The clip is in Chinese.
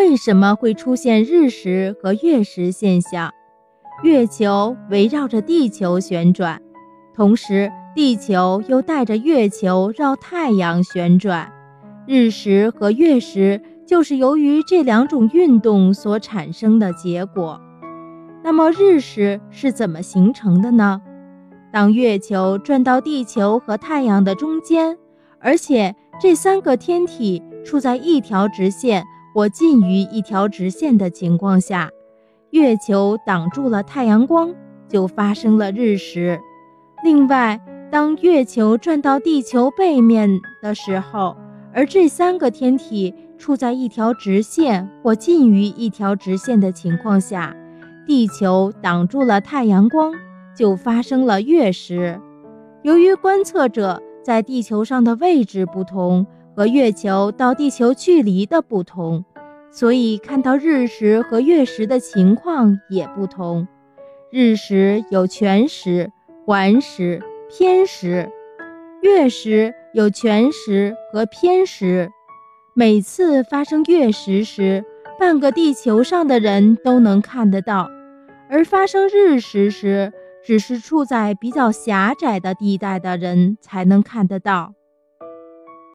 为什么会出现日食和月食现象？月球围绕着地球旋转，同时地球又带着月球绕太阳旋转。日食和月食就是由于这两种运动所产生的结果。那么日食是怎么形成的呢？当月球转到地球和太阳的中间，而且这三个天体处在一条直线或近于一条直线的情况下。月球挡住了太阳光，就发生了日食。另外，当月球转到地球背面的时候，而这三个天体处在一条直线或近于一条直线的情况下，地球挡住了太阳光，就发生了月食。由于观测者在地球上的位置不同，和月球到地球距离的不同。所以看到日食和月食的情况也不同。日食有全食、环食、偏食；月食有全食和偏食。每次发生月食时，半个地球上的人都能看得到；而发生日食时，只是处在比较狭窄的地带的人才能看得到。